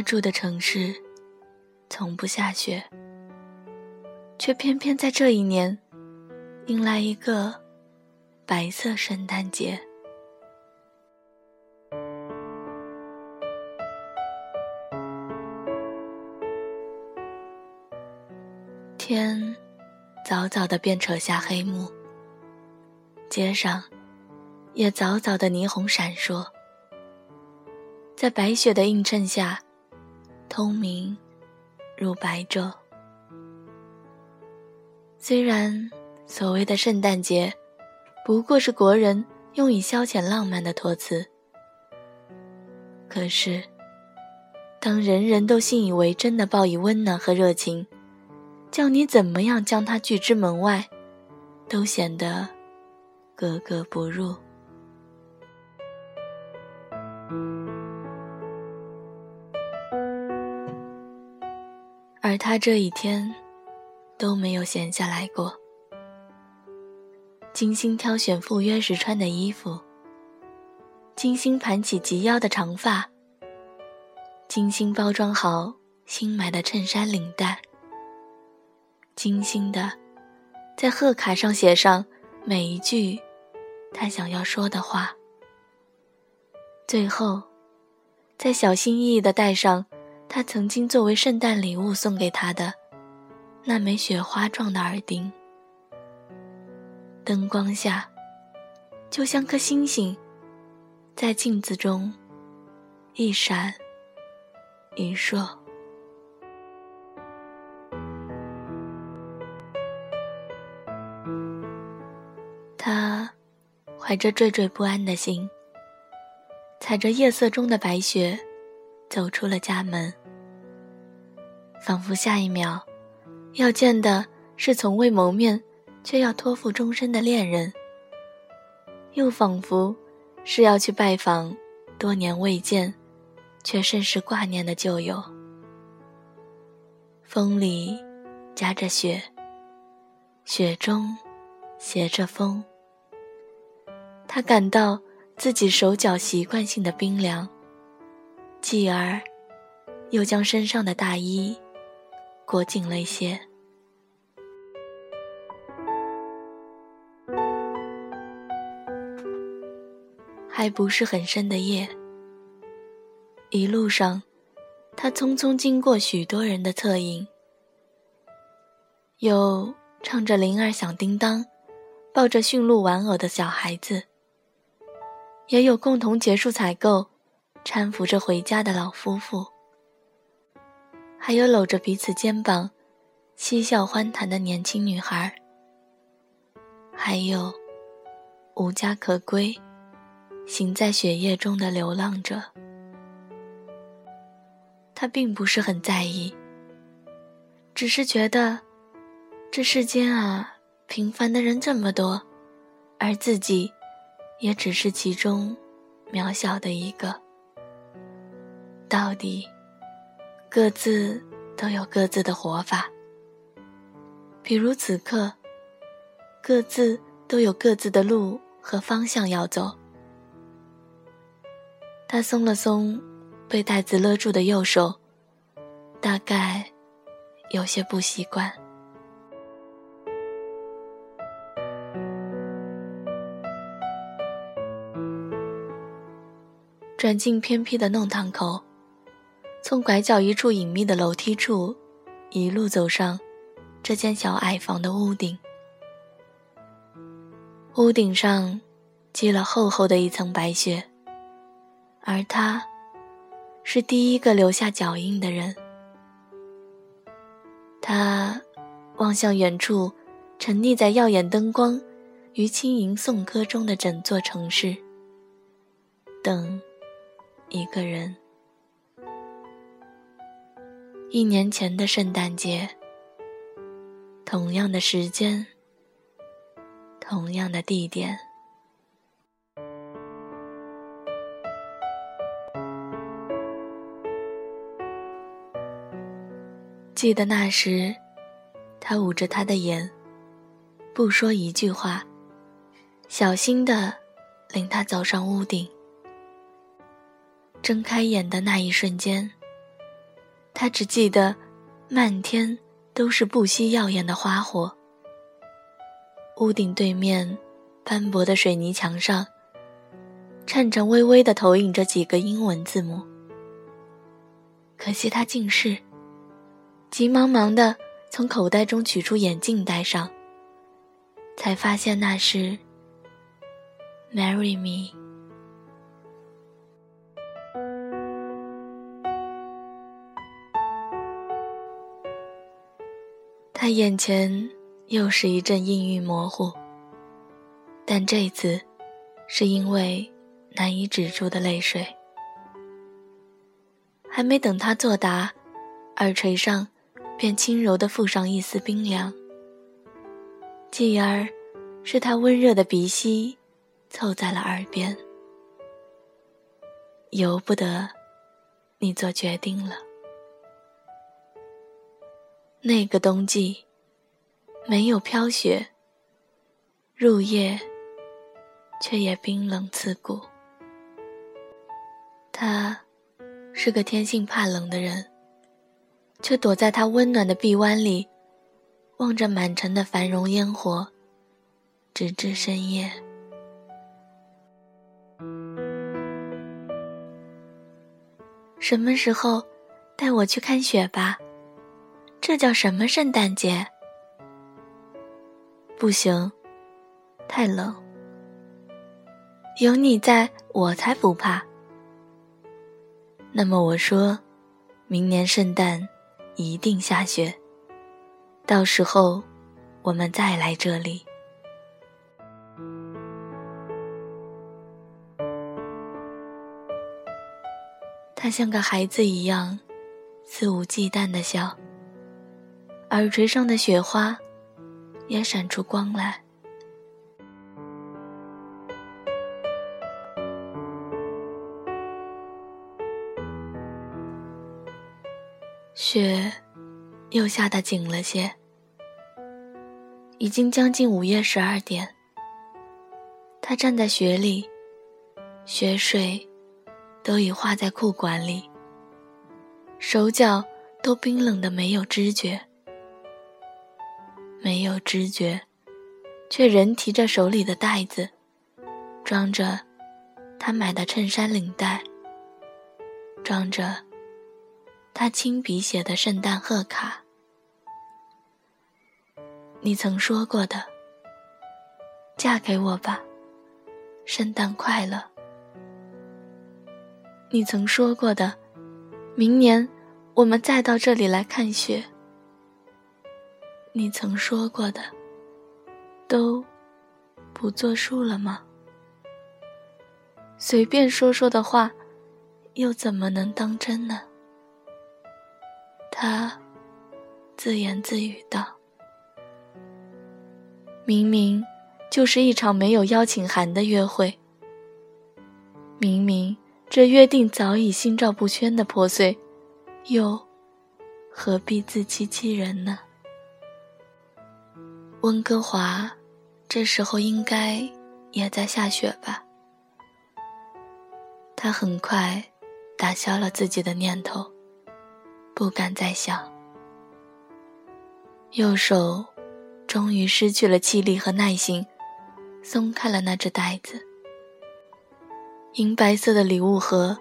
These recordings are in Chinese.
他住的城市从不下雪，却偏偏在这一年迎来一个白色圣诞节。天早早的便扯下黑幕，街上也早早的霓虹闪烁，在白雪的映衬下，通明如白昼。虽然所谓的圣诞节不过是国人用以消遣浪漫的托词，可是当人人都信以为真的报以温暖和热情。叫你怎么样将它拒之门外，都显得格格不入。而他这一天都没有闲下来过，精心挑选赴约时穿的衣服，精心盘起及腰的长发，精心包装好新买的衬衫领带。精心的，在贺卡上写上每一句他想要说的话。最后，再小心翼翼的戴上他曾经作为圣诞礼物送给他的那枚雪花状的耳钉。灯光下，就像颗星星，在镜子中一闪一烁。他怀着惴惴不安的心，踩着夜色中的白雪，走出了家门。仿佛下一秒，要见的是从未谋面却要托付终身的恋人；又仿佛是要去拜访多年未见却甚是挂念的旧友。风里夹着雪，雪中携着风。他感到自己手脚习惯性的冰凉，继而又将身上的大衣裹紧了一些。还不是很深的夜，一路上，他匆匆经过许多人的侧影，有唱着铃儿响叮当，抱着驯鹿玩偶的小孩子。也有共同结束采购、搀扶着回家的老夫妇，还有搂着彼此肩膀、嬉笑欢谈的年轻女孩，还有无家可归、行在雪夜中的流浪者。他并不是很在意，只是觉得这世间啊，平凡的人这么多，而自己。也只是其中渺小的一个。到底，各自都有各自的活法。比如此刻，各自都有各自的路和方向要走。他松了松被袋子勒住的右手，大概有些不习惯。转进偏僻的弄堂口，从拐角一处隐秘的楼梯处，一路走上这间小矮房的屋顶。屋顶上积了厚厚的一层白雪，而他，是第一个留下脚印的人。他望向远处，沉溺在耀眼灯光与轻吟颂歌中的整座城市，等。一个人，一年前的圣诞节，同样的时间，同样的地点。记得那时，他捂着他的眼，不说一句话，小心的领他走上屋顶。睁开眼的那一瞬间，他只记得，漫天都是不息耀眼的花火。屋顶对面，斑驳的水泥墙上，颤颤巍巍地投影着几个英文字母。可惜他近视，急忙忙地从口袋中取出眼镜戴上，才发现那是 “Marry me”。他眼前又是一阵阴郁模糊，但这次是因为难以止住的泪水。还没等他作答，耳垂上便轻柔地附上一丝冰凉，继而是他温热的鼻息凑在了耳边。由不得你做决定了。那个冬季，没有飘雪，入夜，却也冰冷刺骨。他是个天性怕冷的人，却躲在他温暖的臂弯里，望着满城的繁荣烟火，直至深夜。什么时候带我去看雪吧？这叫什么圣诞节？不行，太冷。有你在，我才不怕。那么我说，明年圣诞一定下雪。到时候，我们再来这里。他像个孩子一样，肆无忌惮的笑。耳垂上的雪花，也闪出光来。雪又下得紧了些，已经将近午夜十二点。他站在雪里，雪水都已化在裤管里，手脚都冰冷的没有知觉。没有知觉，却仍提着手里的袋子，装着他买的衬衫领带，装着他亲笔写的圣诞贺卡。你曾说过的，嫁给我吧，圣诞快乐。你曾说过的，明年我们再到这里来看雪。你曾说过的，都不作数了吗？随便说说的话，又怎么能当真呢？他自言自语道：“明明就是一场没有邀请函的约会，明明这约定早已心照不宣的破碎，又何必自欺欺人呢？”温哥华，这时候应该也在下雪吧？他很快打消了自己的念头，不敢再想。右手终于失去了气力和耐心，松开了那只袋子。银白色的礼物盒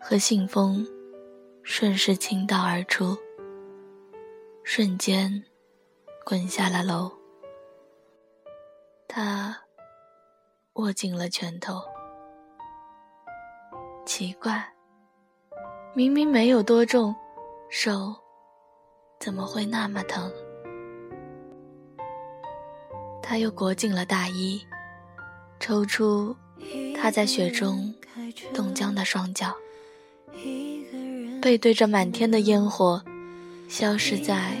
和信封顺势倾倒而出，瞬间滚下了楼。他握紧了拳头。奇怪，明明没有多重，手怎么会那么疼？他又裹紧了大衣，抽出他在雪中冻僵的双脚，背对着满天的烟火，消失在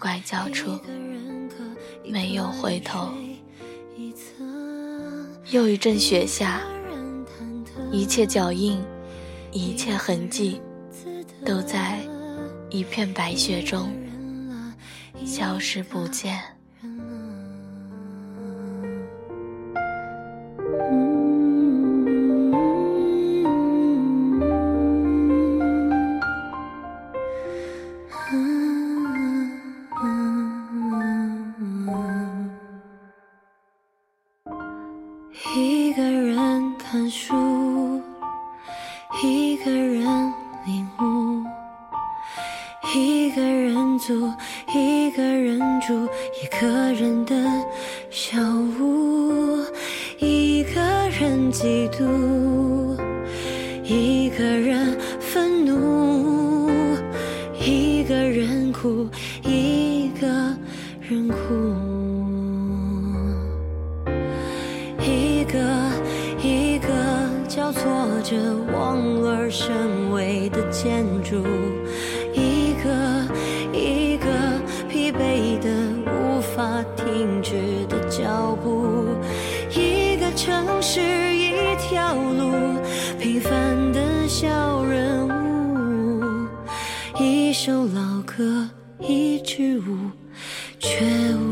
拐角处，没有回头。又一阵雪下，一切脚印，一切痕迹，都在一片白雪中消失不见。个人愤怒，一个人哭，一个人哭，一个一个交错着望而生畏的建筑。一个一个疲惫的、无法停止的脚步，一个城市一条路，平凡的小人物，一首老歌，一支舞，却无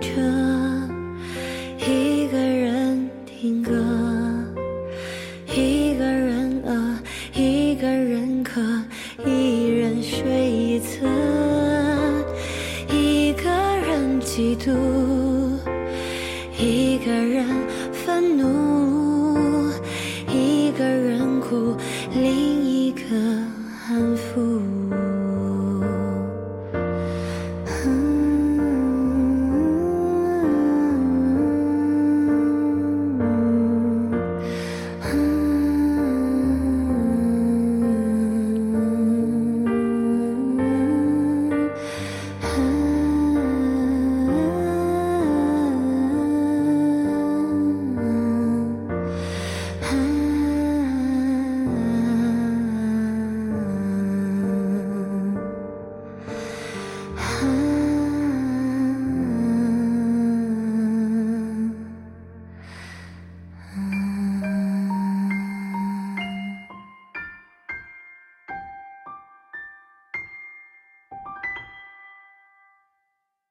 车一个人听歌一个人饿一个人渴一人睡一侧一个人嫉妒一个人愤怒一个人哭另一个安抚